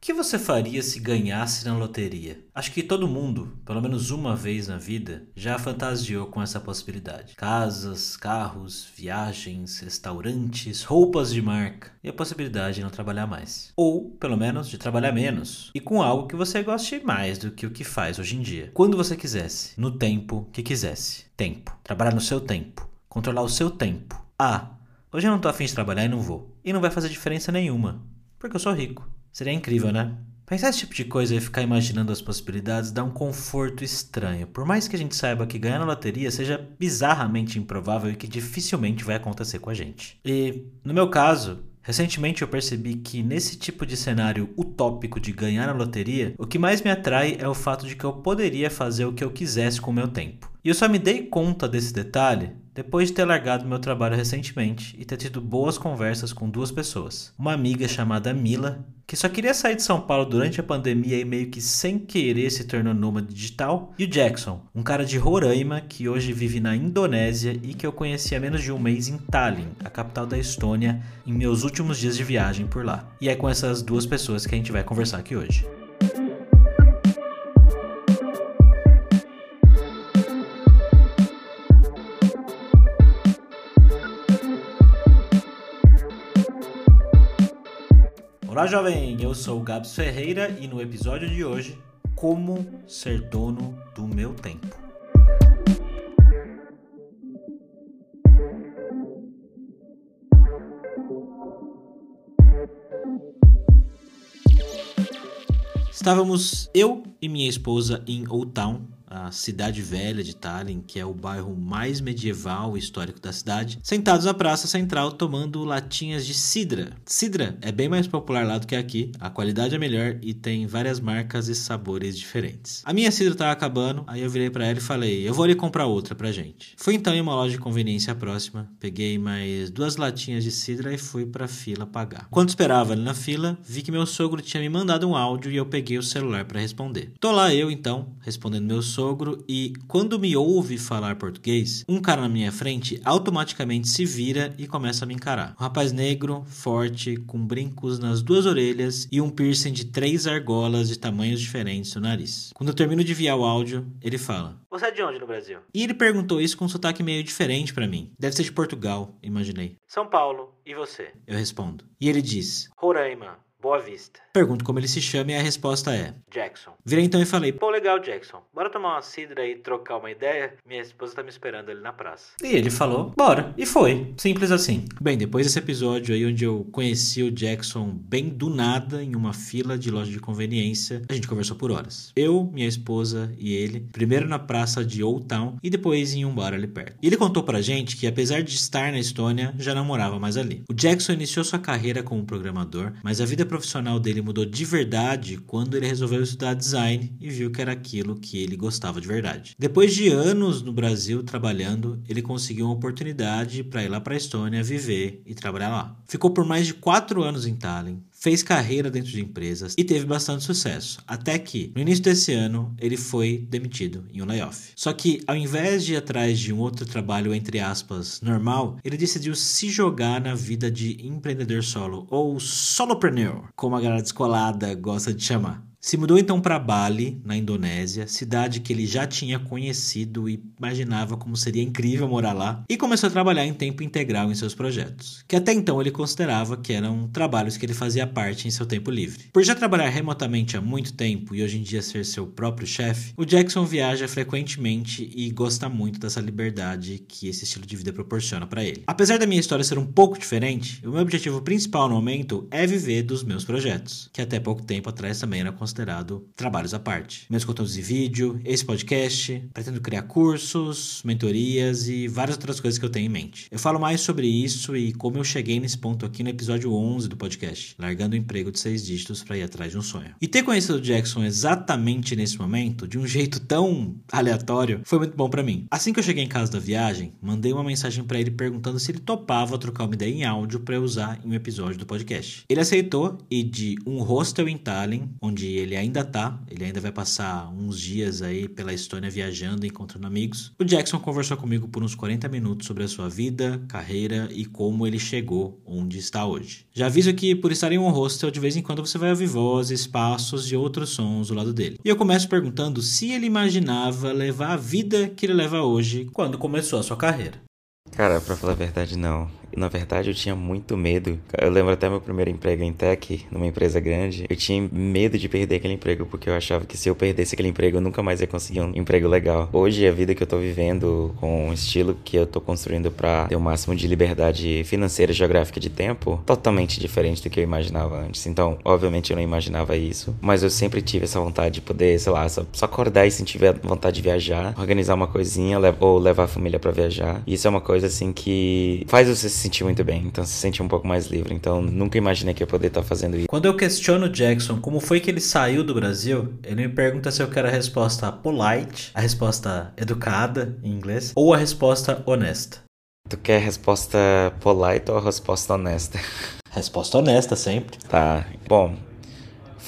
O que você faria se ganhasse na loteria? Acho que todo mundo, pelo menos uma vez na vida, já fantasiou com essa possibilidade. Casas, carros, viagens, restaurantes, roupas de marca e a possibilidade de não trabalhar mais. Ou, pelo menos, de trabalhar menos e com algo que você goste mais do que o que faz hoje em dia. Quando você quisesse, no tempo que quisesse. Tempo. Trabalhar no seu tempo. Controlar o seu tempo. Ah, hoje eu não tô afim de trabalhar e não vou. E não vai fazer diferença nenhuma, porque eu sou rico. Seria incrível, né? Pensar esse tipo de coisa e ficar imaginando as possibilidades dá um conforto estranho. Por mais que a gente saiba que ganhar na loteria seja bizarramente improvável e que dificilmente vai acontecer com a gente. E, no meu caso, Recentemente eu percebi que nesse tipo de cenário utópico de ganhar na loteria, o que mais me atrai é o fato de que eu poderia fazer o que eu quisesse com o meu tempo. E eu só me dei conta desse detalhe depois de ter largado meu trabalho recentemente e ter tido boas conversas com duas pessoas. Uma amiga chamada Mila, que só queria sair de São Paulo durante a pandemia e meio que sem querer se tornou nômade digital, e o Jackson, um cara de Roraima que hoje vive na Indonésia e que eu conheci há menos de um mês em Tallinn, a capital da Estônia, em meus últimos dias de viagem por lá. E é com essas duas pessoas que a gente vai conversar aqui hoje. Olá, jovem! Eu sou o Gabs Ferreira e no episódio de hoje, como ser dono do meu tempo. Estávamos eu e minha esposa em Old Town, a cidade velha de Tallinn, que é o bairro mais medieval e histórico da cidade, sentados na praça central tomando latinhas de cidra. Cidra é bem mais popular lá do que aqui, a qualidade é melhor e tem várias marcas e sabores diferentes. A minha cidra estava acabando, aí eu virei para ela e falei: "Eu vou ali comprar outra pra gente". Fui então em uma loja de conveniência próxima, peguei mais duas latinhas de cidra e fui pra fila pagar. Quando esperava ali na fila, vi que meu sogro tinha me mandado um áudio e eu peguei o celular para responder. Tô lá eu então, respondendo meu sogro sogro e, quando me ouve falar português, um cara na minha frente automaticamente se vira e começa a me encarar. Um rapaz negro, forte, com brincos nas duas orelhas e um piercing de três argolas de tamanhos diferentes no nariz. Quando eu termino de enviar o áudio, ele fala: Você é de onde no Brasil? E ele perguntou isso com um sotaque meio diferente para mim. Deve ser de Portugal, imaginei. São Paulo. E você? Eu respondo. E ele diz: Roraima. Boa Vista. Pergunto como ele se chama e a resposta é Jackson. Virei então e falei: Pô, legal, Jackson. Bora tomar uma cidra e trocar uma ideia? Minha esposa tá me esperando ali na praça. E ele falou: Bora. E foi. Simples assim. Bem, depois desse episódio aí onde eu conheci o Jackson bem do nada em uma fila de loja de conveniência, a gente conversou por horas. Eu, minha esposa e ele, primeiro na praça de Old Town e depois em um bar ali perto. E ele contou pra gente que apesar de estar na Estônia, já não morava mais ali. O Jackson iniciou sua carreira como programador, mas a vida profissional dele mudou de verdade quando ele resolveu estudar design e viu que era aquilo que ele gostava de verdade. Depois de anos no Brasil trabalhando, ele conseguiu uma oportunidade para ir lá para a Estônia viver e trabalhar lá. Ficou por mais de quatro anos em Tallinn, fez carreira dentro de empresas e teve bastante sucesso, até que no início desse ano ele foi demitido em um layoff. Só que ao invés de ir atrás de um outro trabalho entre aspas normal, ele decidiu se jogar na vida de empreendedor solo ou solopreneur, como a galera descolada gosta de chamar. Se mudou então para Bali, na Indonésia, cidade que ele já tinha conhecido e imaginava como seria incrível morar lá, e começou a trabalhar em tempo integral em seus projetos, que até então ele considerava que eram trabalhos que ele fazia parte em seu tempo livre. Por já trabalhar remotamente há muito tempo e hoje em dia ser seu próprio chefe, o Jackson viaja frequentemente e gosta muito dessa liberdade que esse estilo de vida proporciona para ele. Apesar da minha história ser um pouco diferente, o meu objetivo principal no momento é viver dos meus projetos, que até pouco tempo atrás também era considerado trabalhos à parte. Meus conteúdos de vídeo, esse podcast, pretendo criar cursos, mentorias e várias outras coisas que eu tenho em mente. Eu falo mais sobre isso e como eu cheguei nesse ponto aqui no episódio 11 do podcast, largando o emprego de seis dígitos para ir atrás de um sonho. E ter conhecido o Jackson exatamente nesse momento, de um jeito tão aleatório, foi muito bom para mim. Assim que eu cheguei em casa da viagem, mandei uma mensagem para ele perguntando se ele topava trocar uma ideia em áudio para usar em um episódio do podcast. Ele aceitou e de um hostel em Tallinn, onde ele ainda tá, ele ainda vai passar uns dias aí pela Estônia viajando, encontrando amigos. O Jackson conversou comigo por uns 40 minutos sobre a sua vida, carreira e como ele chegou onde está hoje. Já aviso que por estar em um hostel, de vez em quando você vai ouvir vozes, passos e outros sons do lado dele. E eu começo perguntando se ele imaginava levar a vida que ele leva hoje quando começou a sua carreira. Cara, pra falar a verdade, não. Na verdade, eu tinha muito medo. Eu lembro até meu primeiro emprego em tech, numa empresa grande. Eu tinha medo de perder aquele emprego, porque eu achava que se eu perdesse aquele emprego, eu nunca mais ia conseguir um emprego legal. Hoje, a vida que eu tô vivendo, com o estilo que eu tô construindo para ter o máximo de liberdade financeira e geográfica de tempo, totalmente diferente do que eu imaginava antes. Então, obviamente, eu não imaginava isso, mas eu sempre tive essa vontade de poder, sei lá, só, só acordar e sentir vontade de viajar, organizar uma coisinha ou levar a família para viajar. E isso é uma coisa, assim, que faz você sentir muito bem, então se sente um pouco mais livre. Então nunca imaginei que eu poderia estar fazendo isso. Quando eu questiono o Jackson como foi que ele saiu do Brasil, ele me pergunta se eu quero a resposta polite, a resposta educada em inglês, ou a resposta honesta. Tu quer a resposta polite ou a resposta honesta? Resposta honesta sempre. Tá. Bom,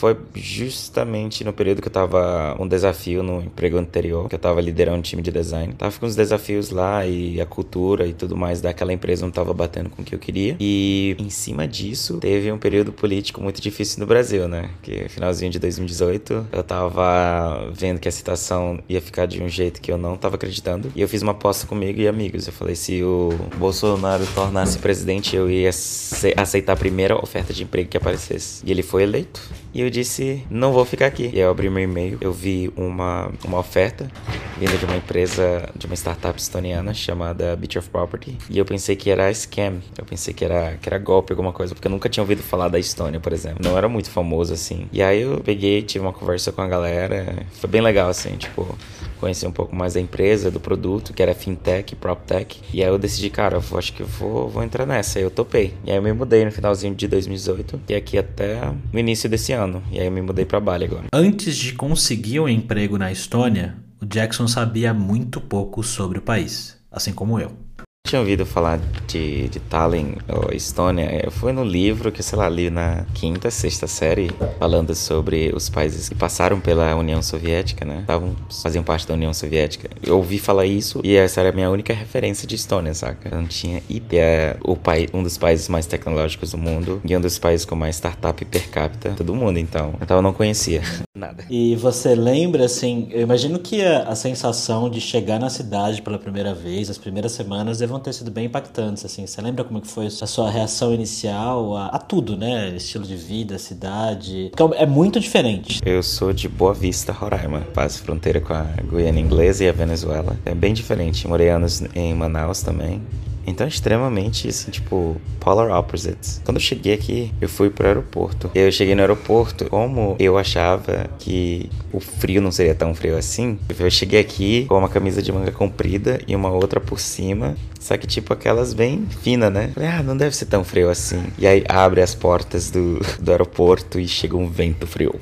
foi justamente no período que eu tava um desafio no emprego anterior, que eu tava liderando um time de design. Tava com uns desafios lá e a cultura e tudo mais daquela empresa não tava batendo com o que eu queria. E em cima disso, teve um período político muito difícil no Brasil, né? Que finalzinho de 2018, eu tava vendo que a situação ia ficar de um jeito que eu não tava acreditando. E eu fiz uma aposta comigo e amigos. Eu falei, se o Bolsonaro tornasse presidente, eu ia aceitar a primeira oferta de emprego que aparecesse. E ele foi eleito. E eu disse, não vou ficar aqui. E eu abri meu e-mail, eu vi uma, uma oferta vinda de uma empresa, de uma startup estoniana chamada Beach of Property. E eu pensei que era scam. Eu pensei que era, que era golpe, alguma coisa, porque eu nunca tinha ouvido falar da Estônia, por exemplo. Não era muito famoso assim. E aí eu peguei, tive uma conversa com a galera. Foi bem legal, assim, tipo, conhecer um pouco mais da empresa, do produto, que era fintech, proptech. E aí eu decidi, cara, eu acho que eu vou, vou entrar nessa. Aí eu topei. E aí eu me mudei no finalzinho de 2018 e aqui até no início desse ano. E aí eu me mudei para Bali agora. Antes de conseguir um emprego na Estônia, o Jackson sabia muito pouco sobre o país, assim como eu tinha ouvido falar de, de Tallinn ou Estônia. Foi no livro que, sei lá, li na quinta, sexta série, falando sobre os países que passaram pela União Soviética, né? Estavam, faziam parte da União Soviética. Eu ouvi falar isso e essa era a minha única referência de Estônia, saca? Eu não tinha ideia. O país, um dos países mais tecnológicos do mundo e um dos países com mais startup per capita do mundo, então. Então eu não conhecia nada. E você lembra, assim, eu imagino que a, a sensação de chegar na cidade pela primeira vez, as primeiras semanas, devam ter sido bem impactantes, assim. Você lembra como que foi a sua reação inicial a, a tudo, né? Estilo de vida, cidade. É muito diferente. Eu sou de Boa Vista, Roraima. Faz fronteira com a Guiana Inglesa e a Venezuela. É bem diferente. Morei anos em Manaus também. Então, extremamente, assim, tipo, polar opposites. Quando eu cheguei aqui, eu fui pro aeroporto. Eu cheguei no aeroporto, como eu achava que o frio não seria tão frio assim, eu cheguei aqui com uma camisa de manga comprida e uma outra por cima. Só que, tipo, aquelas bem finas, né? Falei, ah, não deve ser tão frio assim. E aí abre as portas do, do aeroporto e chega um vento frio.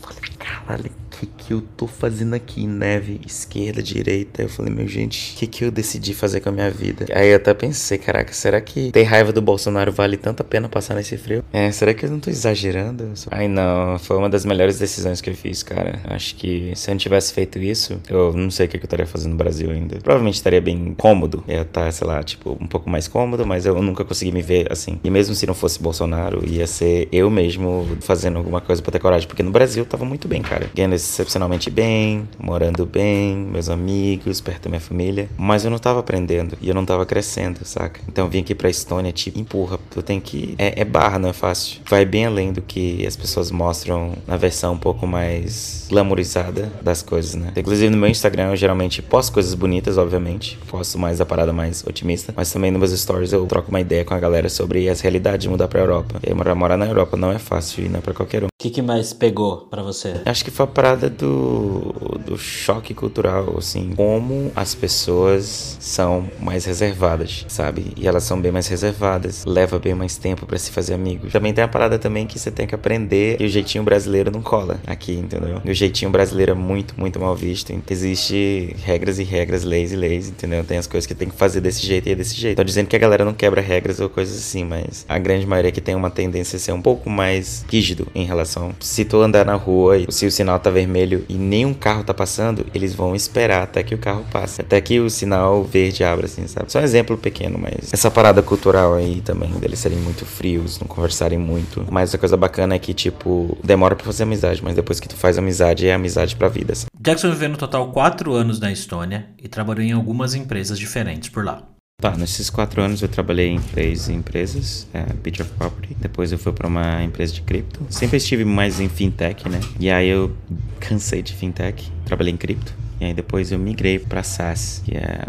Falei, caralho que que eu tô fazendo aqui? Neve, esquerda, direita. Eu falei, meu gente, o que que eu decidi fazer com a minha vida? Aí eu até pensei, caraca, será que ter raiva do Bolsonaro vale tanto a pena passar nesse frio? É, será que eu não tô exagerando? Ai não, foi uma das melhores decisões que eu fiz, cara. Acho que se eu não tivesse feito isso, eu não sei o que eu estaria fazendo no Brasil ainda. Provavelmente estaria bem cômodo. Eu estar, sei lá, tipo, um pouco mais cômodo, mas eu nunca consegui me ver assim. E mesmo se não fosse Bolsonaro, ia ser eu mesmo fazendo alguma coisa pra ter coragem. Porque no Brasil eu tava muito bem, cara. Ganhando excepcionalmente bem, morando bem, meus amigos, perto da minha família. Mas eu não tava aprendendo e eu não tava crescendo, saca? Então eu vim aqui pra Estônia, tipo, empurra. Tu tem que. É, é barra, não é fácil. Vai bem além do que as pessoas mostram na versão um pouco mais glamourizada das coisas, né? Inclusive no meu Instagram eu geralmente posto coisas bonitas, obviamente. Posto mais a parada mais otimista. Mas também nos meus stories eu troco uma ideia com a galera sobre as realidades de mudar pra Europa. E morar, na Europa não é fácil e não é pra qualquer um. Que, que mais pegou para você? Acho que foi a parada do do, choque cultural, assim, como as pessoas são mais reservadas, sabe? E elas são bem mais reservadas, leva bem mais tempo para se fazer amigos. Também tem a parada também que você tem que aprender que o jeitinho brasileiro não cola aqui, entendeu? o jeitinho brasileiro é muito, muito mal visto. Existe regras e regras, leis e leis, entendeu? Tem as coisas que tem que fazer desse jeito e é desse jeito. Tô dizendo que a galera não quebra regras ou coisas assim, mas a grande maioria que tem uma tendência a ser um pouco mais rígido em relação Se tu andar na rua e se o sinal tá vermelho e nenhum carro tá passando, eles vão esperar até que o carro passe. Até que o sinal verde abra, assim, sabe? Só um exemplo pequeno, mas essa parada cultural aí também, deles serem muito frios, não conversarem muito. Mas a coisa bacana é que, tipo, demora pra fazer amizade, mas depois que tu faz amizade, é amizade pra vida. Assim. Jackson viveu no total quatro anos na Estônia e trabalhou em algumas empresas diferentes por lá. Tá, nesses quatro anos eu trabalhei em três empresas, é, Beach of Property. Depois eu fui para uma empresa de cripto. Sempre estive mais em fintech, né? E aí eu cansei de fintech, trabalhei em cripto. E aí depois eu migrei para SaaS, que é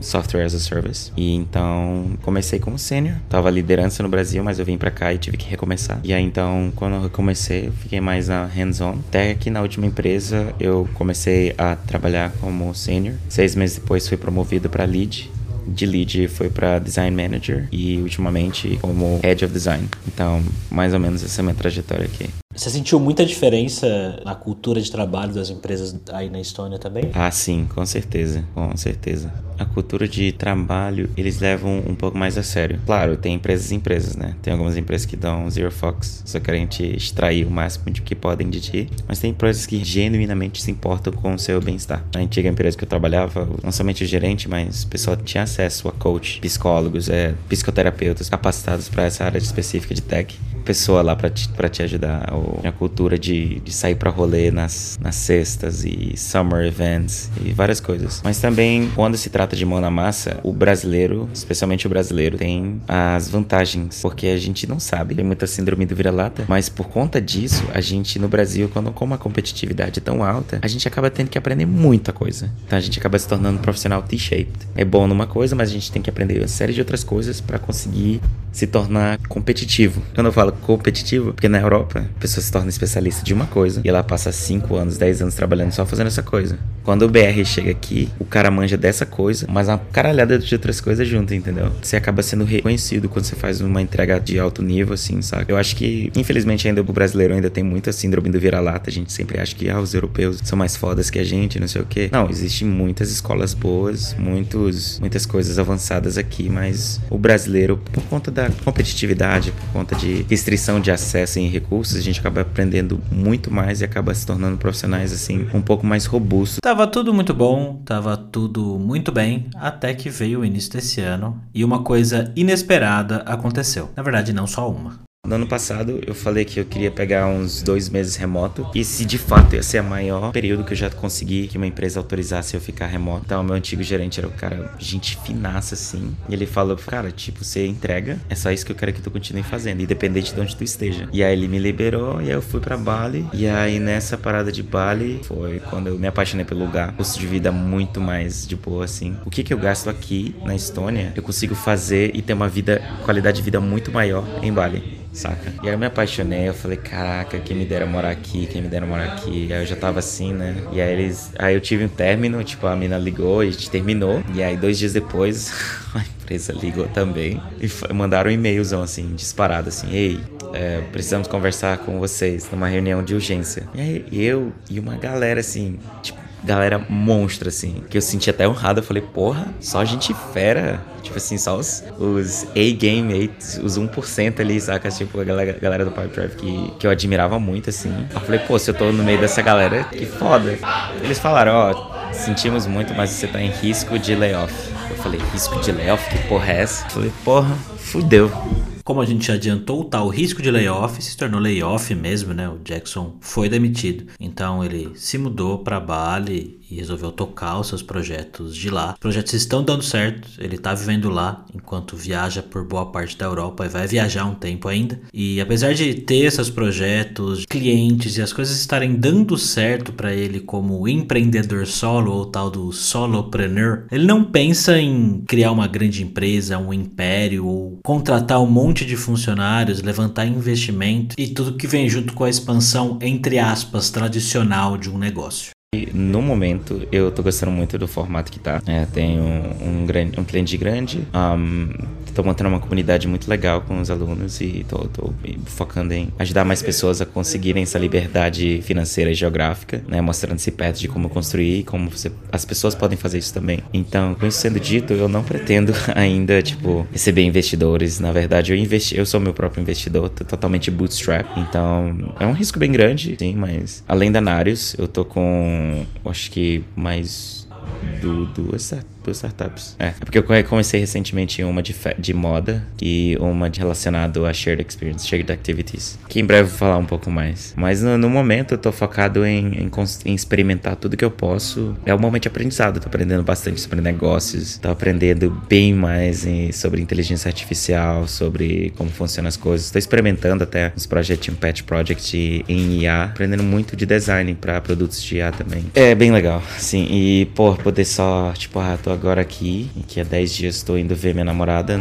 Software as a Service. E então comecei como sênior. Tava liderança no Brasil, mas eu vim para cá e tive que recomeçar. E aí então, quando eu comecei, eu fiquei mais na hands-on. Até que na última empresa eu comecei a trabalhar como sênior. Seis meses depois fui promovido para lead de lead foi para design manager e ultimamente como head of design. Então, mais ou menos essa é a minha trajetória aqui. Você sentiu muita diferença na cultura de trabalho das empresas aí na Estônia também? Ah, sim, com certeza, com certeza. A cultura de trabalho eles levam um pouco mais a sério. Claro, tem empresas e empresas, né? Tem algumas empresas que dão zero fox, só querem te extrair o máximo de que podem de ti, mas tem empresas que genuinamente se importam com o seu bem-estar. Na antiga empresa que eu trabalhava, não somente o gerente, mas o pessoal tinha acesso a coach, psicólogos, é, psicoterapeutas capacitados para essa área específica de tech pessoa lá para te, pra te ajudar. Ou a cultura de, de sair para rolê nas, nas sextas e summer events e várias coisas. Mas também, quando se trata de mão na massa, o brasileiro, especialmente o brasileiro, tem as vantagens. Porque a gente não sabe, tem muita síndrome do vira-lata, mas por conta disso, a gente no Brasil, quando como a competitividade é tão alta, a gente acaba tendo que aprender muita coisa. Então a gente acaba se tornando um profissional T-shaped. É bom numa coisa, mas a gente tem que aprender uma série de outras coisas para conseguir se tornar competitivo. Quando eu falo competitivo, porque na Europa a pessoa se torna especialista de uma coisa e ela passa 5 anos, 10 anos trabalhando só fazendo essa coisa. Quando o BR chega aqui, o cara manja dessa coisa, mas uma caralhada de outras coisas junto, entendeu? Você acaba sendo reconhecido quando você faz uma entrega de alto nível, assim, sabe? Eu acho que, infelizmente, ainda o brasileiro ainda tem muita síndrome do vira-lata. A gente sempre acha que ah, os europeus são mais fodas que a gente, não sei o quê. Não, existem muitas escolas boas, muitos, muitas coisas avançadas aqui, mas o brasileiro, por conta da competitividade, por conta de restrição de acesso em recursos, a gente acaba aprendendo muito mais e acaba se tornando profissionais, assim, um pouco mais robustos. Tava tudo muito bom, tava tudo muito bem, até que veio o início desse ano e uma coisa inesperada aconteceu. Na verdade, não só uma. No ano passado eu falei que eu queria pegar uns dois meses remoto. E se de fato ia ser o maior período que eu já consegui que uma empresa autorizasse eu ficar remoto. Então, meu antigo gerente era o cara, gente finaça assim. E ele falou: Cara, tipo, você entrega, é só isso que eu quero que tu continue fazendo, independente de onde tu esteja. E aí ele me liberou e aí eu fui para Bali. E aí nessa parada de Bali foi quando eu me apaixonei pelo lugar. Custo de vida muito mais de boa assim. O que que eu gasto aqui na Estônia, eu consigo fazer e ter uma vida, qualidade de vida muito maior em Bali saca? E aí eu me apaixonei, eu falei, caraca, quem me dera morar aqui, quem me dera morar aqui. Aí eu já tava assim, né? E aí eles. Aí eu tive um término, tipo, a mina ligou e a gente terminou. E aí dois dias depois, a empresa ligou também. E mandaram um e-mailzão assim, disparado assim, ei. É, precisamos conversar com vocês numa reunião de urgência. E aí eu e uma galera assim, tipo, galera monstra, assim. Que eu senti até honrado. Eu falei, porra, só gente fera. Tipo assim, só os, os A-Game, os 1% ali, saca? Tipo, a galera, galera do Pipe Drive que, que eu admirava muito, assim. Eu falei, pô, se eu tô no meio dessa galera, que foda. Eles falaram, ó, sentimos muito, mas você tá em risco de layoff. Eu falei, risco de layoff? Que porra é essa? Eu falei, porra, fudeu. Como a gente adiantou, tá, o risco de layoff se tornou layoff mesmo, né? O Jackson foi demitido. Então ele se mudou para Bali e resolveu tocar os seus projetos de lá. Os projetos estão dando certo, ele está vivendo lá enquanto viaja por boa parte da Europa e vai viajar um tempo ainda. E apesar de ter esses projetos, clientes e as coisas estarem dando certo para ele como empreendedor solo ou tal do solopreneur, ele não pensa em criar uma grande empresa, um império ou contratar um monte de funcionários, levantar investimento e tudo que vem junto com a expansão entre aspas tradicional de um negócio. No momento, eu tô gostando muito do formato que tá. É, tenho um, grande, um cliente grande, um, tô montando uma comunidade muito legal com os alunos e tô, tô, focando em ajudar mais pessoas a conseguirem essa liberdade financeira e geográfica, né? Mostrando-se perto de como construir e como você, as pessoas podem fazer isso também. Então, com isso sendo dito, eu não pretendo ainda, tipo, receber investidores. Na verdade, eu investi, eu sou meu próprio investidor, tô totalmente bootstrap. Então, é um risco bem grande, sim, mas além da Narius, eu tô com acho que mais do, duas, duas startups. É, é porque eu comecei recentemente uma de, de moda e uma de relacionado a shared experience, shared activities, que em breve vou falar um pouco mais. Mas no, no momento eu tô focado em, em, em, experimentar tudo que eu posso. É um momento de aprendizado, tô aprendendo bastante sobre negócios, tô aprendendo bem mais em, sobre inteligência artificial, sobre como funcionam as coisas. Tô experimentando até uns projetos um Pet Project em IA, aprendendo muito de design para produtos de IA também. É bem legal, sim. E, pô, poder só, tipo, ah, tô agora aqui, que há 10 dias estou indo ver minha namorada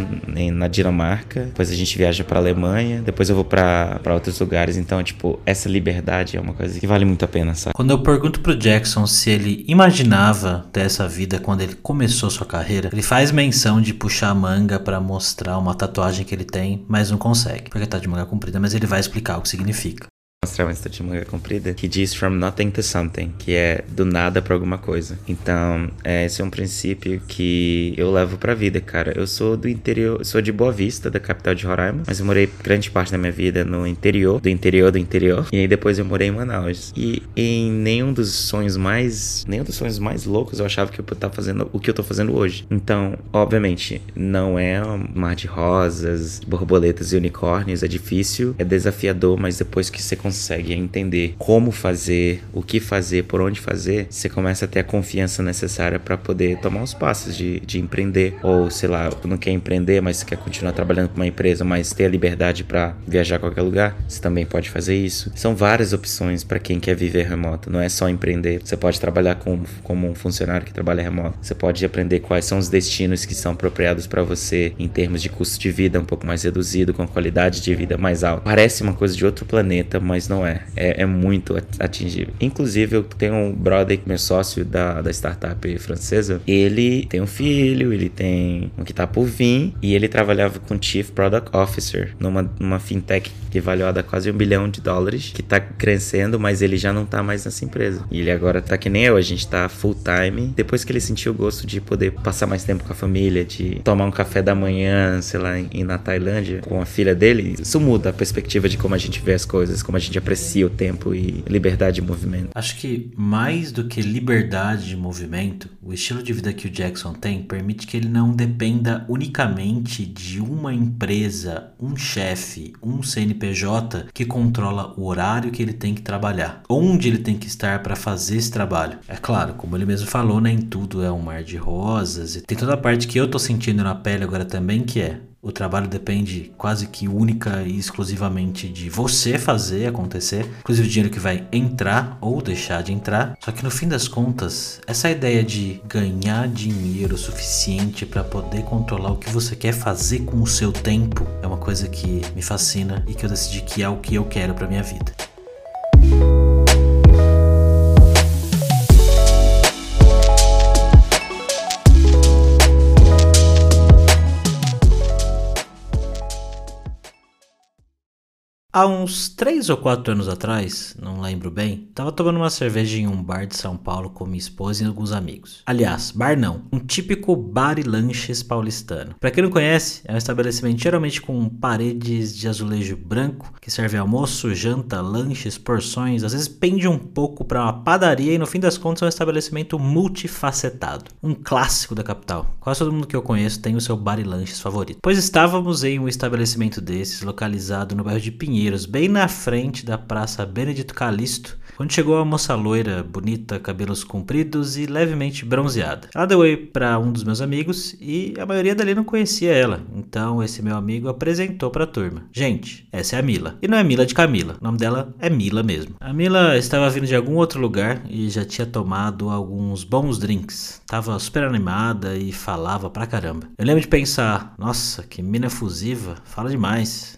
na Dinamarca, depois a gente viaja para Alemanha, depois eu vou para outros lugares, então, tipo, essa liberdade é uma coisa que vale muito a pena, sabe? Quando eu pergunto pro Jackson se ele imaginava essa vida quando ele começou sua carreira, ele faz menção de puxar a manga para mostrar uma tatuagem que ele tem, mas não consegue, porque tá de manga comprida, mas ele vai explicar o que significa mostrar uma de manga comprida que diz from nothing to something, que é do nada para alguma coisa. Então, é, esse é um princípio que eu levo pra vida, cara. Eu sou do interior, sou de Boa Vista, da capital de Roraima, mas eu morei grande parte da minha vida no interior, do interior do interior, e aí depois eu morei em Manaus. E em nenhum dos sonhos mais, nenhum dos sonhos mais loucos eu achava que eu tava fazendo o que eu tô fazendo hoje. Então, obviamente, não é um mar de rosas, borboletas e unicórnios, é difícil, é desafiador, mas depois que você entender como fazer, o que fazer, por onde fazer, você começa a ter a confiança necessária para poder tomar os passos de, de empreender. Ou, sei lá, não quer empreender, mas quer continuar trabalhando com uma empresa, mas ter a liberdade para viajar a qualquer lugar, você também pode fazer isso. São várias opções para quem quer viver remoto, não é só empreender. Você pode trabalhar com, como um funcionário que trabalha remoto. Você pode aprender quais são os destinos que são apropriados para você em termos de custo de vida um pouco mais reduzido, com qualidade de vida mais alta. Parece uma coisa de outro planeta, mas mas não é. É, é muito atingível. Inclusive, eu tenho um brother, meu sócio da, da startup francesa, ele tem um filho, ele tem um que tá por vir, e ele trabalhava com Chief Product Officer numa, numa fintech que valioada quase um bilhão de dólares, que tá crescendo, mas ele já não tá mais nessa empresa. E ele agora tá que nem eu, a gente tá full time. Depois que ele sentiu o gosto de poder passar mais tempo com a família, de tomar um café da manhã, sei lá, em, na Tailândia, com a filha dele, isso muda a perspectiva de como a gente vê as coisas, como a gente aprecia o tempo e liberdade de movimento. Acho que mais do que liberdade de movimento, o estilo de vida que o Jackson tem permite que ele não dependa unicamente de uma empresa, um chefe, um CNPJ que controla o horário que ele tem que trabalhar, onde ele tem que estar para fazer esse trabalho. É claro, como ele mesmo falou, nem tudo é um mar de rosas e tem toda a parte que eu tô sentindo na pele agora também que é o trabalho depende quase que única e exclusivamente de você fazer acontecer, inclusive o dinheiro que vai entrar ou deixar de entrar. Só que no fim das contas, essa ideia de ganhar dinheiro suficiente para poder controlar o que você quer fazer com o seu tempo é uma coisa que me fascina e que eu decidi que é o que eu quero para minha vida. Há uns 3 ou 4 anos atrás, não lembro bem, tava tomando uma cerveja em um bar de São Paulo com minha esposa e alguns amigos. Aliás, bar não, um típico bar e lanches paulistano. Para quem não conhece, é um estabelecimento geralmente com paredes de azulejo branco que serve almoço, janta, lanches, porções, às vezes pende um pouco para uma padaria e no fim das contas é um estabelecimento multifacetado. Um clássico da capital. Quase todo mundo que eu conheço tem o seu bar e lanches favorito. Pois estávamos em um estabelecimento desses localizado no bairro de Pinheiro Pinheiros, bem na frente da Praça Benedito Calixto, quando chegou a moça loira, bonita, cabelos compridos e levemente bronzeada. Ela deu oi para um dos meus amigos e a maioria dali não conhecia ela, então esse meu amigo apresentou para a turma. Gente, essa é a Mila. E não é Mila de Camila, o nome dela é Mila mesmo. A Mila estava vindo de algum outro lugar e já tinha tomado alguns bons drinks. Tava super animada e falava pra caramba. Eu lembro de pensar, nossa, que mina fusiva, fala demais.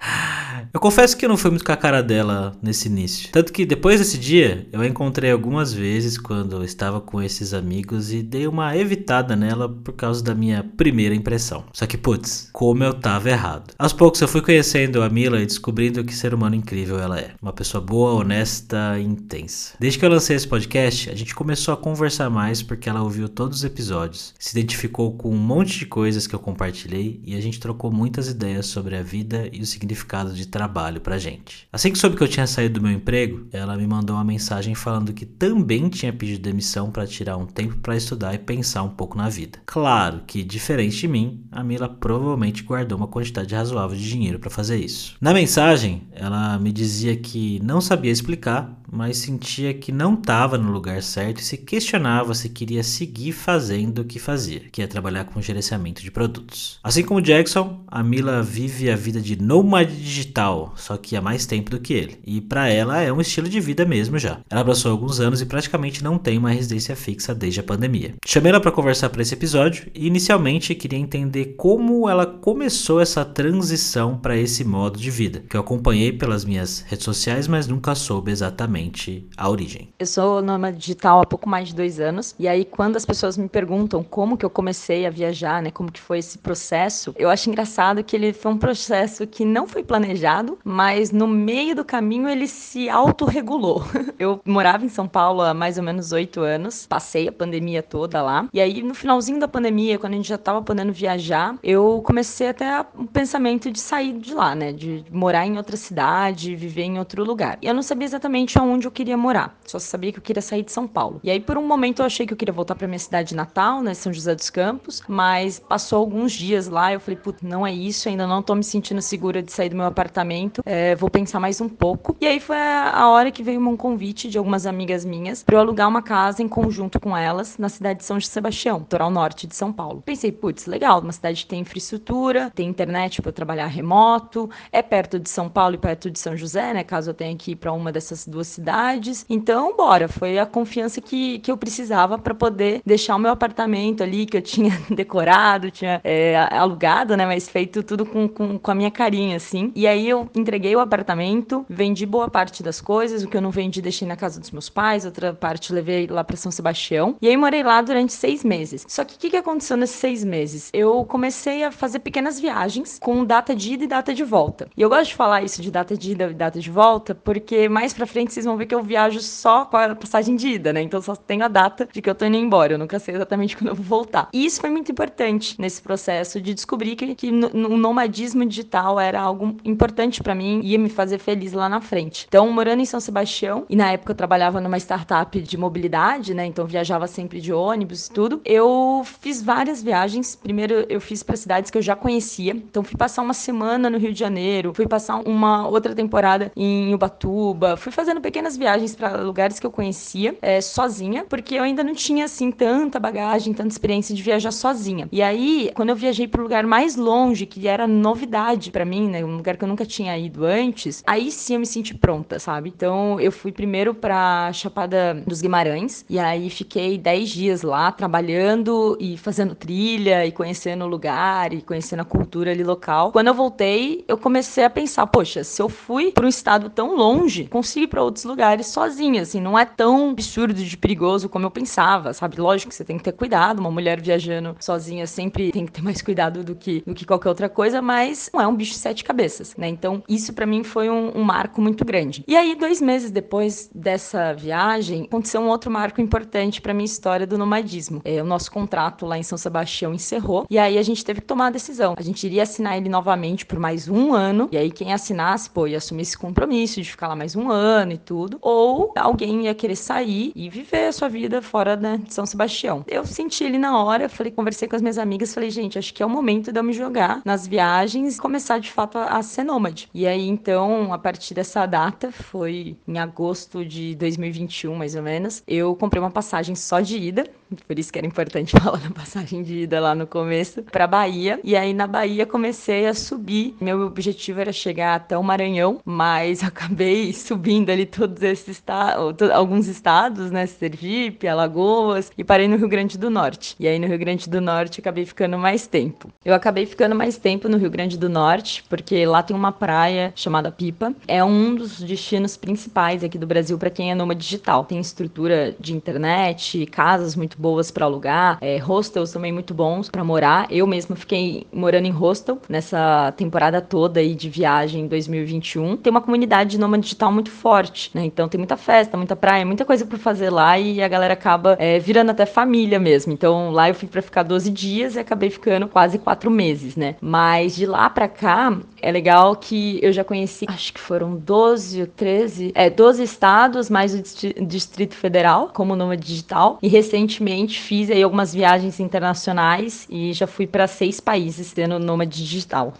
Eu confesso que não fui muito com a cara dela nesse início. Tanto que depois desse dia, eu a encontrei algumas vezes quando eu estava com esses amigos e dei uma evitada nela por causa da minha primeira impressão. Só que, putz, como eu tava errado. Aos poucos eu fui conhecendo a Mila e descobrindo que ser humano incrível ela é. Uma pessoa boa, honesta e intensa. Desde que eu lancei esse podcast, a gente começou a conversar mais porque ela ouviu todos os episódios, se identificou com um monte de coisas que eu compartilhei e a gente trocou muitas ideias sobre a vida e o significado de trabalho pra gente. Assim que soube que eu tinha saído do meu emprego, ela me mandou uma mensagem falando que também tinha pedido demissão para tirar um tempo para estudar e pensar um pouco na vida. Claro que, diferente de mim, a Mila provavelmente guardou uma quantidade razoável de dinheiro para fazer isso. Na mensagem, ela me dizia que não sabia explicar, mas sentia que não estava no lugar certo e se questionava se queria seguir fazendo o que fazia, que é trabalhar com gerenciamento de produtos. Assim como Jackson, a Mila vive a vida de nômade digital, só que há mais tempo do que ele. E para ela é um estilo de vida mesmo já. Ela abraçou alguns anos e praticamente não tem uma residência fixa desde a pandemia. Chamei ela para conversar para esse episódio e inicialmente queria entender como ela começou essa transição para esse modo de vida, que eu acompanhei pelas minhas redes sociais, mas nunca soube exatamente a origem. Eu sou nômade digital há pouco mais de dois anos e aí quando as pessoas me perguntam como que eu comecei a viajar, né, como que foi esse processo, eu acho engraçado que ele foi um processo que não foi planejado, mas no meio do caminho ele se autorregulou. Eu morava em São Paulo há mais ou menos oito anos, passei a pandemia toda lá, e aí no finalzinho da pandemia, quando a gente já estava podendo viajar, eu comecei até o pensamento de sair de lá, né, de morar em outra cidade, viver em outro lugar. E eu não sabia exatamente aonde eu queria morar, só sabia que eu queria sair de São Paulo. E aí por um momento eu achei que eu queria voltar para minha cidade natal, né, São José dos Campos, mas passou alguns dias lá, eu falei, putz, não é isso, ainda não tô me sentindo segura de sair do meu apartamento, é, vou pensar mais um pouco. E aí foi a hora que veio um convite de algumas amigas minhas para eu alugar uma casa em conjunto com elas na cidade de São Sebastião, litoral norte de São Paulo. Pensei, putz, legal, uma cidade que tem infraestrutura, tem internet para trabalhar remoto, é perto de São Paulo e perto de São José, né, caso eu tenha que ir para uma dessas duas cidades. Então, bora, foi a confiança que, que eu precisava para poder deixar o meu apartamento ali que eu tinha decorado, tinha é, alugado, né, mas feito tudo com, com, com a minha carinha, assim. E aí eu entreguei o apartamento, vendi boa parte das coisas, o que eu não vendi deixei na casa dos meus pais, outra parte levei lá para São Sebastião. E aí morei lá durante seis meses. Só que o que, que aconteceu nesses seis meses? Eu comecei a fazer pequenas viagens com data de ida e data de volta. E eu gosto de falar isso de data de ida e data de volta, porque mais pra frente vocês vão ver que eu viajo só com a passagem de ida, né? Então só tenho a data de que eu tô indo embora. Eu nunca sei exatamente quando eu vou voltar. E isso foi muito importante nesse processo de descobrir que, que o nomadismo digital era algo importante para mim e ia me fazer feliz lá na frente. Então, morando em São Sebastião, e na época eu trabalhava numa startup de mobilidade, né? Então viajava sempre de ônibus e tudo. Eu fiz várias viagens. Primeiro eu fiz para cidades que eu já conhecia. Então fui passar uma semana no Rio de Janeiro, fui passar uma outra temporada em Ubatuba, fui fazendo pequenas viagens para lugares que eu conhecia é, sozinha, porque eu ainda não tinha assim tanta bagagem, tanta experiência de viajar sozinha. E aí, quando eu viajei para o lugar mais longe, que era novidade para mim, né, um lugar que eu nunca tinha ido antes, aí sim eu me senti pronta, sabe? Então eu fui primeiro para Chapada dos Guimarães e aí fiquei 10 dias lá trabalhando e fazendo trilha e conhecendo o lugar e conhecendo a cultura ali local. Quando eu voltei, eu comecei a pensar, poxa, se eu fui para um estado tão longe, consigo ir para outros lugares sozinha, assim, não é tão absurdo de perigoso como eu pensava, sabe? Lógico que você tem que ter cuidado, uma mulher viajando sozinha sempre tem que ter mais cuidado do que, do que qualquer outra coisa, mas não é um bicho de sete cabeças, né? Então, isso para mim foi um, um marco muito grande. E aí, dois meses depois dessa viagem, aconteceu um outro marco importante para minha história do nomadismo. É, o nosso contrato lá em São Sebastião encerrou, e aí a gente teve que tomar a decisão. A gente iria assinar ele novamente por mais um ano, e aí quem assinasse, pô, ia assumir esse compromisso de ficar lá mais um ano e tudo, ou alguém ia querer sair e viver a sua vida fora né, de São Sebastião. Eu senti ele na hora, falei, conversei com as minhas amigas, falei, gente, acho que é o momento de eu me jogar nas viagens e começar de fato a, a ser nômade. E aí, então, a partir dessa data, foi em agosto de 2021, mais ou menos, eu comprei uma passagem só de ida, por isso que era importante falar da passagem de ida lá no começo, para Bahia. E aí na Bahia comecei a subir. Meu objetivo era chegar até o Maranhão, mas acabei subindo ali todos esses estados, alguns estados, né? Sergipe, Alagoas, e parei no Rio Grande do Norte. E aí no Rio Grande do Norte acabei ficando mais tempo. Eu acabei ficando mais tempo no Rio Grande do Norte, porque lá tem uma praia chamada Pipa. É um dos destinos principais aqui do Brasil para quem é nômade digital. Tem estrutura de internet, casas muito boas para alugar, é, hostels também muito bons para morar. Eu mesma fiquei morando em hostel nessa temporada toda aí de viagem em 2021. Tem uma comunidade de nômade digital muito forte, né? Então tem muita festa, muita praia, muita coisa para fazer lá e a galera acaba é, virando até família mesmo. Então lá eu fui para ficar 12 dias e acabei ficando quase quatro meses, né? Mas de lá para cá é legal que eu já conheci, acho que foram 12 ou 13, é 12 estados mais o Distrito Federal como nômade digital e recentemente fiz aí algumas viagens internacionais e já fui para seis países sendo nômade digital.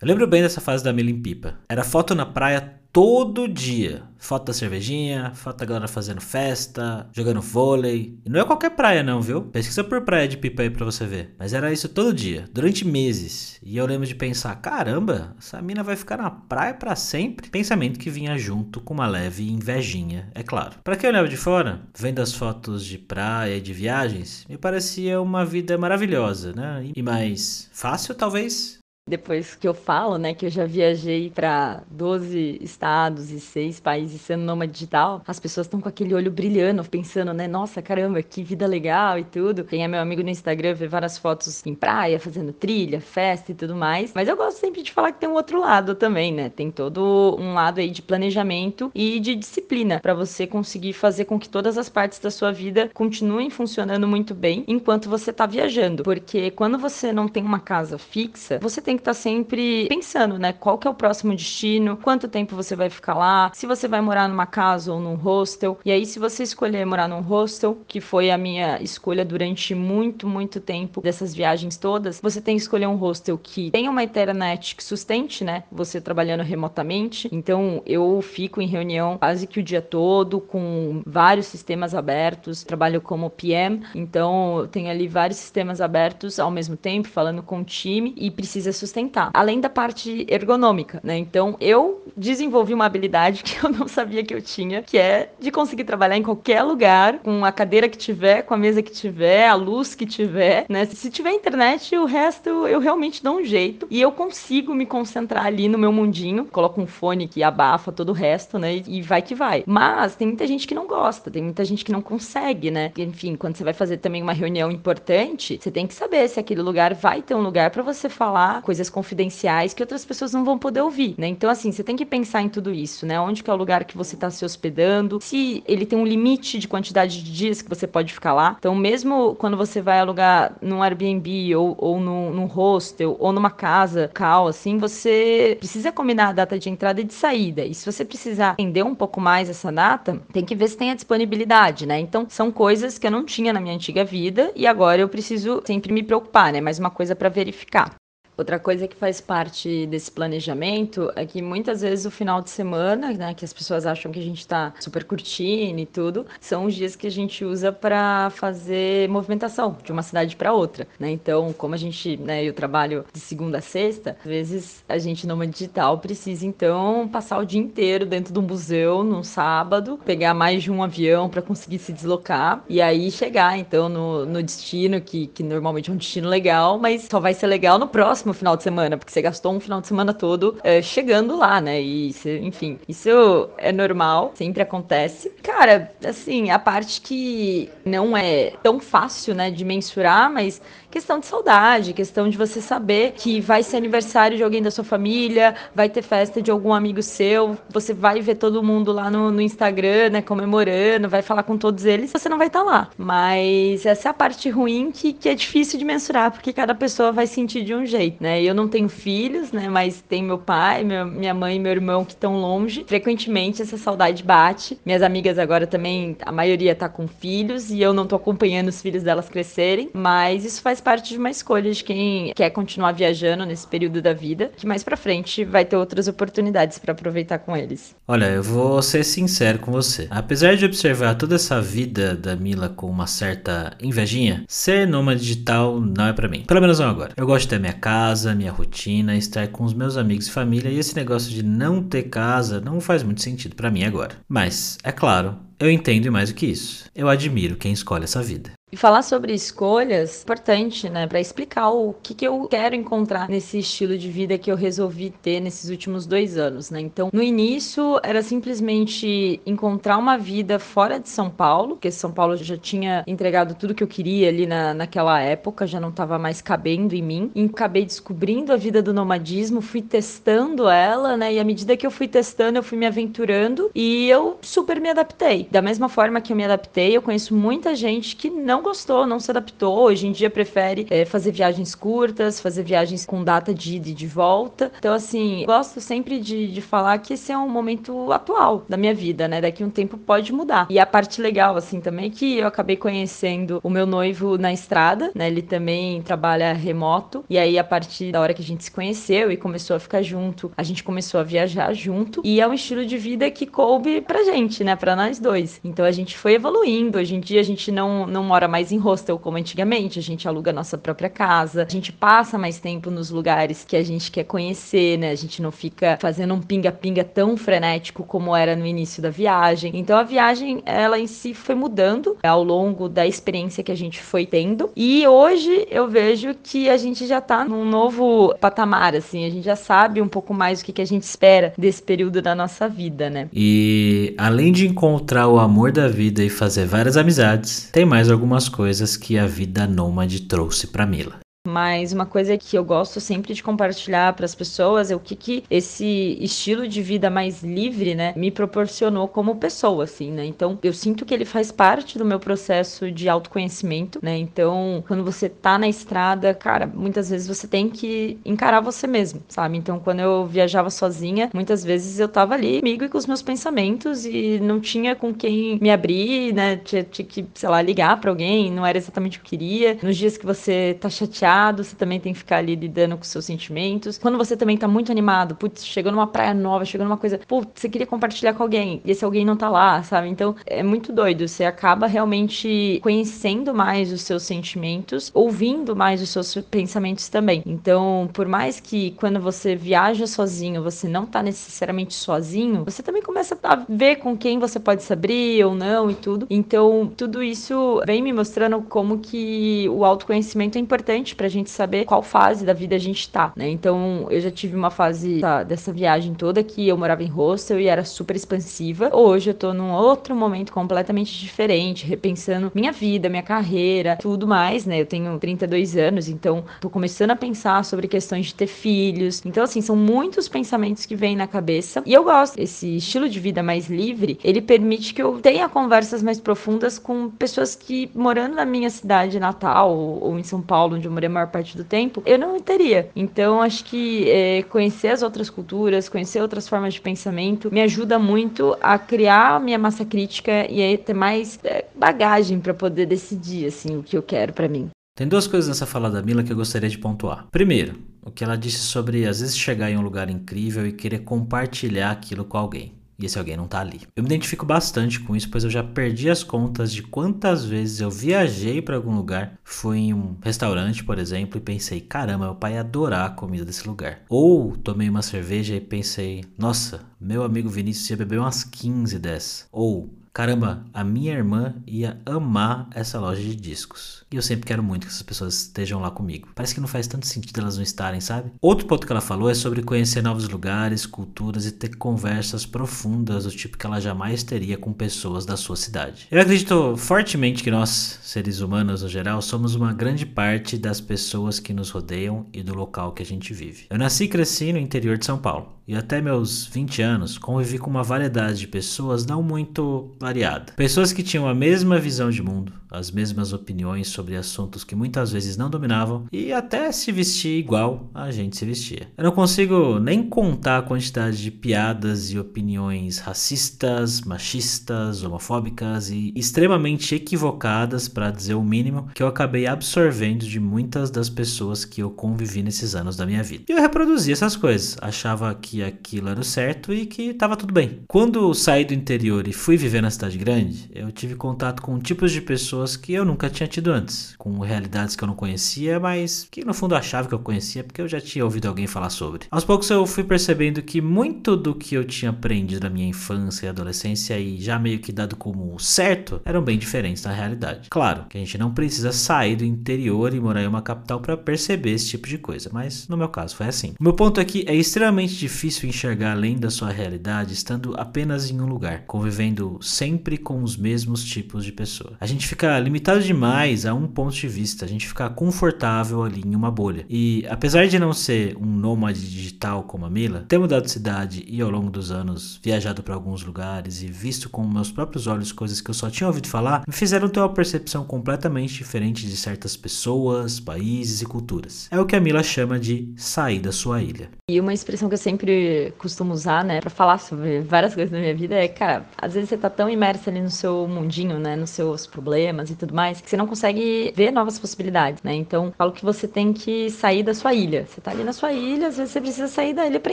Eu lembro bem dessa fase da Mila em Pipa. Era foto na praia todo dia. Foto da cervejinha, foto da galera fazendo festa, jogando vôlei. E não é qualquer praia não, viu? Pesquisa por praia de pipa aí pra você ver. Mas era isso todo dia, durante meses. E eu lembro de pensar, caramba, essa mina vai ficar na praia para sempre. Pensamento que vinha junto com uma leve invejinha, é claro. Para quem olhava de fora, vendo as fotos de praia e de viagens, me parecia uma vida maravilhosa, né? E mais fácil, talvez, depois que eu falo, né, que eu já viajei para 12 estados e 6 países sendo nômade digital, as pessoas estão com aquele olho brilhando, pensando, né, nossa, caramba, que vida legal e tudo. Quem é meu amigo no Instagram vê várias fotos em praia, fazendo trilha, festa e tudo mais. Mas eu gosto sempre de falar que tem um outro lado também, né? Tem todo um lado aí de planejamento e de disciplina para você conseguir fazer com que todas as partes da sua vida continuem funcionando muito bem enquanto você tá viajando. Porque quando você não tem uma casa fixa, você tem que estar tá sempre pensando, né? Qual que é o próximo destino, quanto tempo você vai ficar lá, se você vai morar numa casa ou num hostel. E aí, se você escolher morar num hostel, que foi a minha escolha durante muito, muito tempo dessas viagens todas, você tem que escolher um hostel que tenha uma internet que sustente, né? Você trabalhando remotamente. Então, eu fico em reunião quase que o dia todo com vários sistemas abertos, trabalho como PM, então eu tenho ali vários sistemas abertos ao mesmo tempo, falando com o time e precisa sustentar. Além da parte ergonômica, né? Então eu desenvolvi uma habilidade que eu não sabia que eu tinha, que é de conseguir trabalhar em qualquer lugar, com a cadeira que tiver, com a mesa que tiver, a luz que tiver, né? Se tiver internet, o resto eu realmente dou um jeito e eu consigo me concentrar ali no meu mundinho. Coloco um fone que abafa todo o resto, né? E vai que vai. Mas tem muita gente que não gosta, tem muita gente que não consegue, né? Enfim, quando você vai fazer também uma reunião importante, você tem que saber se aquele lugar vai ter um lugar para você falar coisas confidenciais que outras pessoas não vão poder ouvir, né? Então, assim, você tem que pensar em tudo isso, né? Onde que é o lugar que você está se hospedando, se ele tem um limite de quantidade de dias que você pode ficar lá. Então, mesmo quando você vai alugar num Airbnb ou, ou num, num hostel ou numa casa cal, assim, você precisa combinar a data de entrada e de saída. E se você precisar entender um pouco mais essa data, tem que ver se tem a disponibilidade, né? Então, são coisas que eu não tinha na minha antiga vida e agora eu preciso sempre me preocupar, né? Mais uma coisa para verificar. Outra coisa que faz parte desse planejamento é que muitas vezes o final de semana, né, que as pessoas acham que a gente está super curtindo e tudo, são os dias que a gente usa para fazer movimentação de uma cidade para outra, né? Então, como a gente, né, eu trabalho de segunda a sexta, às vezes a gente numa digital precisa então passar o dia inteiro dentro de um museu num sábado, pegar mais de um avião para conseguir se deslocar e aí chegar então no, no destino que, que normalmente é um destino legal, mas só vai ser legal no próximo próximo final de semana, porque você gastou um final de semana todo é, chegando lá, né? E, você, enfim, isso é normal, sempre acontece. Cara, assim, a parte que não é tão fácil, né, de mensurar, mas questão de saudade, questão de você saber que vai ser aniversário de alguém da sua família, vai ter festa de algum amigo seu, você vai ver todo mundo lá no, no Instagram, né, comemorando, vai falar com todos eles, você não vai estar tá lá. Mas essa é a parte ruim que, que é difícil de mensurar, porque cada pessoa vai sentir de um jeito né? Eu não tenho filhos, né? Mas tem meu pai, meu, minha mãe e meu irmão que estão longe. Frequentemente essa saudade bate. Minhas amigas agora também, a maioria tá com filhos e eu não tô acompanhando os filhos delas crescerem, mas isso faz parte de uma escolha de quem quer continuar viajando nesse período da vida, que mais para frente vai ter outras oportunidades para aproveitar com eles. Olha, eu vou ser sincero com você. Apesar de observar toda essa vida da Mila com uma certa invejinha, ser nômade digital não é para mim. Pelo menos não agora. Eu gosto de ter minha casa, minha rotina, estar com os meus amigos e família e esse negócio de não ter casa não faz muito sentido para mim agora. Mas, é claro, eu entendo mais do que isso. Eu admiro quem escolhe essa vida. E falar sobre escolhas, importante, né, para explicar o que, que eu quero encontrar nesse estilo de vida que eu resolvi ter nesses últimos dois anos, né? Então, no início era simplesmente encontrar uma vida fora de São Paulo, porque São Paulo já tinha entregado tudo que eu queria ali na, naquela época, já não estava mais cabendo em mim. E acabei descobrindo a vida do nomadismo, fui testando ela, né? E à medida que eu fui testando, eu fui me aventurando e eu super me adaptei. Da mesma forma que eu me adaptei, eu conheço muita gente que não não gostou, não se adaptou. Hoje em dia prefere é, fazer viagens curtas, fazer viagens com data de ida e de volta. Então, assim, gosto sempre de, de falar que esse é um momento atual da minha vida, né? Daqui um tempo pode mudar. E a parte legal, assim, também é que eu acabei conhecendo o meu noivo na estrada, né? Ele também trabalha remoto. E aí, a partir da hora que a gente se conheceu e começou a ficar junto, a gente começou a viajar junto. E é um estilo de vida que coube pra gente, né? Pra nós dois. Então a gente foi evoluindo. Hoje em dia a gente não, não mora mais em hostel como antigamente, a gente aluga a nossa própria casa, a gente passa mais tempo nos lugares que a gente quer conhecer, né? A gente não fica fazendo um pinga-pinga tão frenético como era no início da viagem. Então a viagem, ela em si foi mudando ao longo da experiência que a gente foi tendo. E hoje eu vejo que a gente já tá num novo patamar, assim, a gente já sabe um pouco mais o que, que a gente espera desse período da nossa vida, né? E além de encontrar o amor da vida e fazer várias amizades, tem mais algumas algumas coisas que a vida nômade trouxe para Mila. Mas uma coisa que eu gosto sempre de compartilhar para as pessoas é o que, que esse estilo de vida mais livre, né, me proporcionou como pessoa, assim, né? Então, eu sinto que ele faz parte do meu processo de autoconhecimento, né? Então, quando você tá na estrada, cara, muitas vezes você tem que encarar você mesmo, sabe? Então, quando eu viajava sozinha, muitas vezes eu tava ali comigo e com os meus pensamentos e não tinha com quem me abrir, né? Tinha, tinha que, sei lá, ligar para alguém, não era exatamente o que eu queria. Nos dias que você tá chateado você também tem que ficar ali lidando com seus sentimentos. Quando você também tá muito animado, putz, chegou numa praia nova, chegou numa coisa, putz, você queria compartilhar com alguém, e esse alguém não tá lá, sabe? Então é muito doido. Você acaba realmente conhecendo mais os seus sentimentos, ouvindo mais os seus pensamentos também. Então, por mais que quando você viaja sozinho, você não tá necessariamente sozinho, você também começa a ver com quem você pode se abrir ou não e tudo. Então, tudo isso vem me mostrando como que o autoconhecimento é importante pra gente saber qual fase da vida a gente tá, né? Então, eu já tive uma fase dessa viagem toda que eu morava em hostel e era super expansiva. Hoje eu tô num outro momento completamente diferente, repensando minha vida, minha carreira, tudo mais, né? Eu tenho 32 anos, então tô começando a pensar sobre questões de ter filhos. Então, assim, são muitos pensamentos que vêm na cabeça. E eu gosto. Esse estilo de vida mais livre, ele permite que eu tenha conversas mais profundas com pessoas que morando na minha cidade natal ou, ou em São Paulo, onde eu morei a maior parte do tempo, eu não teria. Então, acho que é, conhecer as outras culturas, conhecer outras formas de pensamento, me ajuda muito a criar a minha massa crítica e aí ter mais é, bagagem para poder decidir, assim, o que eu quero para mim. Tem duas coisas nessa fala da Mila que eu gostaria de pontuar. Primeiro, o que ela disse sobre às vezes chegar em um lugar incrível e querer compartilhar aquilo com alguém e esse alguém não tá ali. Eu me identifico bastante com isso, pois eu já perdi as contas de quantas vezes eu viajei para algum lugar, fui em um restaurante, por exemplo, e pensei, caramba, meu pai ia adorar a comida desse lugar. Ou tomei uma cerveja e pensei, nossa, meu amigo Vinícius ia beber umas 15 dessas. Ou Caramba, a minha irmã ia amar essa loja de discos. E eu sempre quero muito que essas pessoas estejam lá comigo. Parece que não faz tanto sentido elas não estarem, sabe? Outro ponto que ela falou é sobre conhecer novos lugares, culturas e ter conversas profundas do tipo que ela jamais teria com pessoas da sua cidade. Eu acredito fortemente que nós, seres humanos no geral, somos uma grande parte das pessoas que nos rodeiam e do local que a gente vive. Eu nasci e cresci no interior de São Paulo. E até meus 20 anos convivi com uma variedade de pessoas não muito variada. Pessoas que tinham a mesma visão de mundo, as mesmas opiniões sobre assuntos que muitas vezes não dominavam e até se vestir igual a gente se vestia. Eu não consigo nem contar a quantidade de piadas e opiniões racistas, machistas, homofóbicas e extremamente equivocadas, para dizer o mínimo, que eu acabei absorvendo de muitas das pessoas que eu convivi nesses anos da minha vida. E eu reproduzia essas coisas, achava que aquilo era o certo e que estava tudo bem. Quando saí do interior e fui viver na cidade grande, eu tive contato com tipos de pessoas pessoas que eu nunca tinha tido antes, com realidades que eu não conhecia, mas que no fundo achava que eu conhecia porque eu já tinha ouvido alguém falar sobre. Aos poucos eu fui percebendo que muito do que eu tinha aprendido na minha infância e adolescência e já meio que dado como certo eram bem diferentes na realidade. Claro que a gente não precisa sair do interior e morar em uma capital para perceber esse tipo de coisa, mas no meu caso foi assim. O meu ponto aqui é extremamente difícil enxergar além da sua realidade estando apenas em um lugar, convivendo sempre com os mesmos tipos de pessoa. A gente fica limitado demais a um ponto de vista, a gente fica confortável ali em uma bolha. E apesar de não ser um nômade digital como a Mila, ter mudado de cidade e ao longo dos anos viajado para alguns lugares e visto com meus próprios olhos coisas que eu só tinha ouvido falar, me fizeram ter uma percepção completamente diferente de certas pessoas, países e culturas. É o que a Mila chama de sair da sua ilha. E uma expressão que eu sempre costumo usar, né, para falar sobre várias coisas da minha vida é, cara, às vezes você tá tão imerso ali no seu mundinho, né, nos seus problemas e tudo mais, que você não consegue ver novas possibilidades, né? Então, falo que você tem que sair da sua ilha. Você tá ali na sua ilha, às vezes você precisa sair da ilha para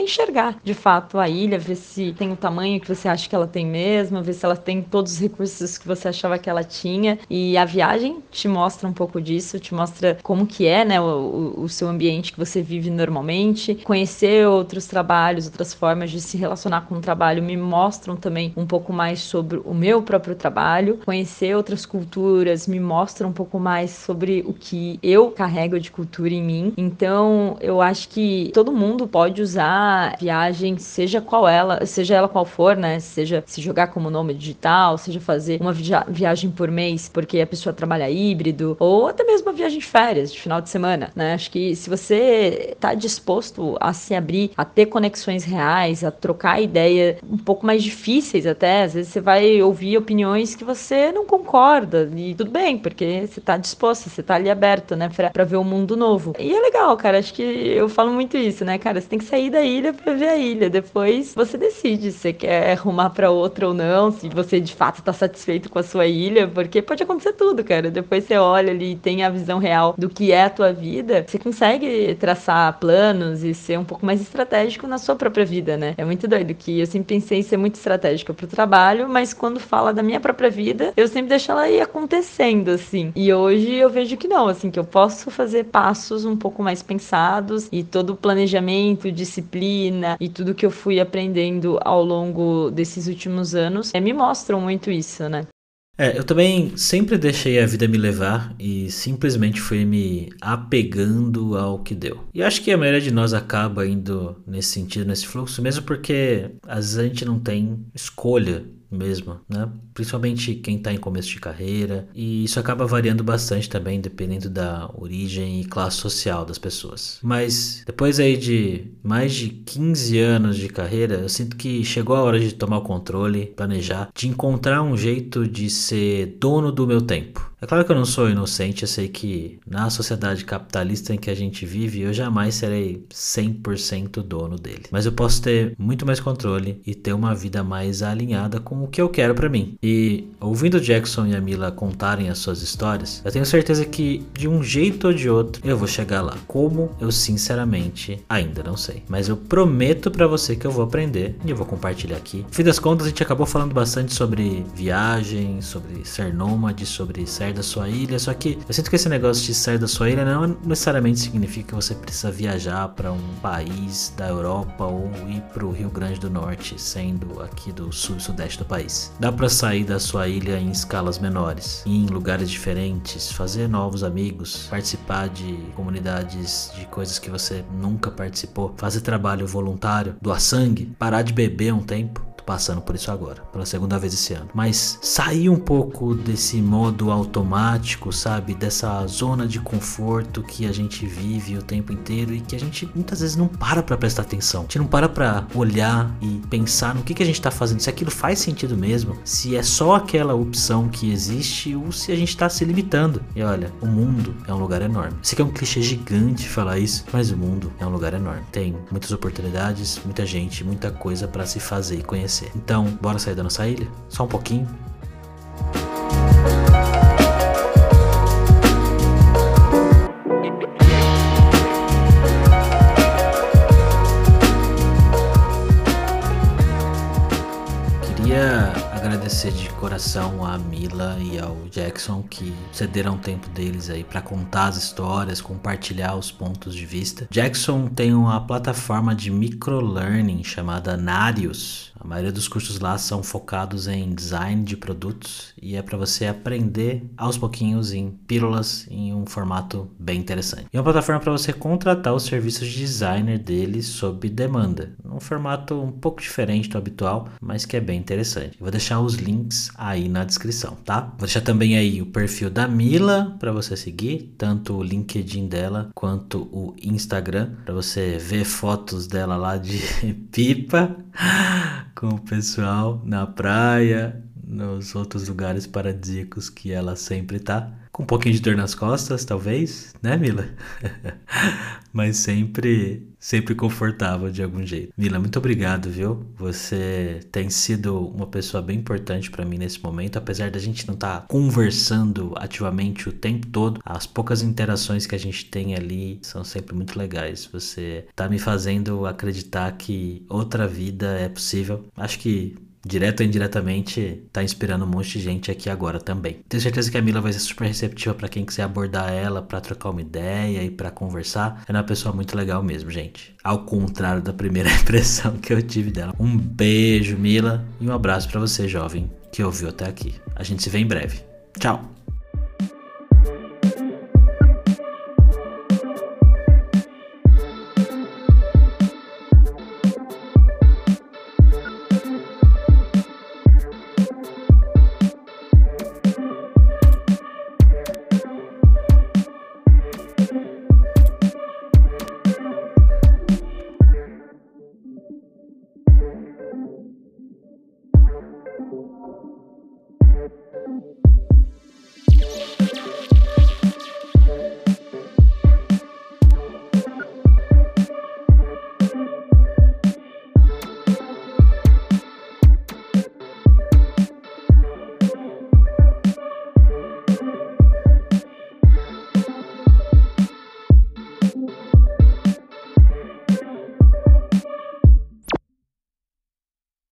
enxergar, de fato, a ilha, ver se tem o tamanho que você acha que ela tem mesmo, ver se ela tem todos os recursos que você achava que ela tinha. E a viagem te mostra um pouco disso, te mostra como que é, né, o, o seu ambiente que você vive normalmente, conhecer outros trabalhos, outras formas de se relacionar com o trabalho me mostram também um pouco mais sobre o meu próprio trabalho. Conhecer outras culturas me mostra um pouco mais sobre o que eu carrego de cultura em mim. Então, eu acho que todo mundo pode usar viagem, seja qual ela, seja ela qual for, né? Seja se jogar como nome digital, seja fazer uma via viagem por mês porque a pessoa trabalha híbrido, ou até mesmo uma viagem de férias, de final de semana, né? Acho que se você está disposto a se abrir, a ter conexões reais, a trocar ideia um pouco mais difíceis até. Às vezes você vai ouvir opiniões que você não concorda e tudo bem, porque você tá disposto, você tá ali aberto, né, pra, pra ver o um mundo novo. E é legal, cara, acho que eu falo muito isso, né, cara, você tem que sair da ilha pra ver a ilha, depois você decide se você quer arrumar pra outra ou não, se você de fato tá satisfeito com a sua ilha, porque pode acontecer tudo, cara. Depois você olha ali e tem a visão real do que é a tua vida, você consegue traçar planos e ser um pouco mais estratégico na sua própria vida, né? É muito doido que eu sempre pensei em ser muito estratégica pro trabalho, mas quando fala da minha própria vida, eu sempre deixo ela ir acontecendo, assim. E hoje eu vejo que não, assim, que eu posso fazer passos um pouco mais pensados e todo o planejamento, disciplina e tudo que eu fui aprendendo ao longo desses últimos anos é, me mostram muito isso, né? É, eu também sempre deixei a vida me levar e simplesmente fui me apegando ao que deu. E acho que a maioria de nós acaba indo nesse sentido, nesse fluxo, mesmo porque às vezes a gente não tem escolha mesmo, né? Principalmente quem está em começo de carreira, e isso acaba variando bastante também dependendo da origem e classe social das pessoas. Mas depois aí de mais de 15 anos de carreira, eu sinto que chegou a hora de tomar o controle, planejar, de encontrar um jeito de ser dono do meu tempo. É claro que eu não sou inocente, eu sei que na sociedade capitalista em que a gente vive, eu jamais serei 100% dono dele. Mas eu posso ter muito mais controle e ter uma vida mais alinhada com o que eu quero para mim. E ouvindo Jackson e a Mila contarem as suas histórias, eu tenho certeza que de um jeito ou de outro eu vou chegar lá. Como eu sinceramente ainda não sei. Mas eu prometo para você que eu vou aprender e eu vou compartilhar aqui. No fim das contas, a gente acabou falando bastante sobre viagem, sobre ser nômade, sobre ser sair da sua ilha. Só que eu sinto que esse negócio de sair da sua ilha não necessariamente significa que você precisa viajar para um país da Europa ou ir para o Rio Grande do Norte, sendo aqui do sul e sudeste do país. Dá para sair da sua ilha em escalas menores, ir em lugares diferentes, fazer novos amigos, participar de comunidades de coisas que você nunca participou, fazer trabalho voluntário, doar sangue, parar de beber um tempo passando por isso agora, pela segunda vez esse ano. Mas sair um pouco desse modo automático, sabe? Dessa zona de conforto que a gente vive o tempo inteiro e que a gente muitas vezes não para pra prestar atenção. A gente não para pra olhar e pensar no que, que a gente tá fazendo, se aquilo faz sentido mesmo, se é só aquela opção que existe ou se a gente tá se limitando. E olha, o mundo é um lugar enorme. Sei que é um clichê gigante falar isso, mas o mundo é um lugar enorme. Tem muitas oportunidades, muita gente, muita coisa para se fazer e conhecer. Então, bora sair da nossa ilha? Só um pouquinho? Queria agradecer de coração a Mila e ao Jackson que cederam o tempo deles aí para contar as histórias, compartilhar os pontos de vista. Jackson tem uma plataforma de microlearning chamada Narius. A maioria dos cursos lá são focados em design de produtos e é para você aprender aos pouquinhos em pílulas em um formato bem interessante. E é uma plataforma para você contratar os serviços de designer deles sob demanda, num formato um pouco diferente do habitual, mas que é bem interessante. Eu vou deixar os links aí na descrição, tá? Vou deixar também aí o perfil da Mila para você seguir, tanto o LinkedIn dela quanto o Instagram, para você ver fotos dela lá de pipa com o pessoal na praia, nos outros lugares paradisíacos que ela sempre tá. Com um pouquinho de dor nas costas, talvez, né, Mila? Mas sempre, sempre confortável de algum jeito. Mila, muito obrigado, viu? Você tem sido uma pessoa bem importante para mim nesse momento, apesar da gente não estar tá conversando ativamente o tempo todo. As poucas interações que a gente tem ali são sempre muito legais. Você tá me fazendo acreditar que outra vida é possível. Acho que direto ou indiretamente, tá inspirando um monte de gente aqui agora também. Tenho certeza que a Mila vai ser super receptiva para quem quiser abordar ela, para trocar uma ideia e para conversar. Ela é uma pessoa muito legal mesmo, gente. Ao contrário da primeira impressão que eu tive dela. Um beijo, Mila, e um abraço para você, jovem, que ouviu até aqui. A gente se vê em breve. Tchau!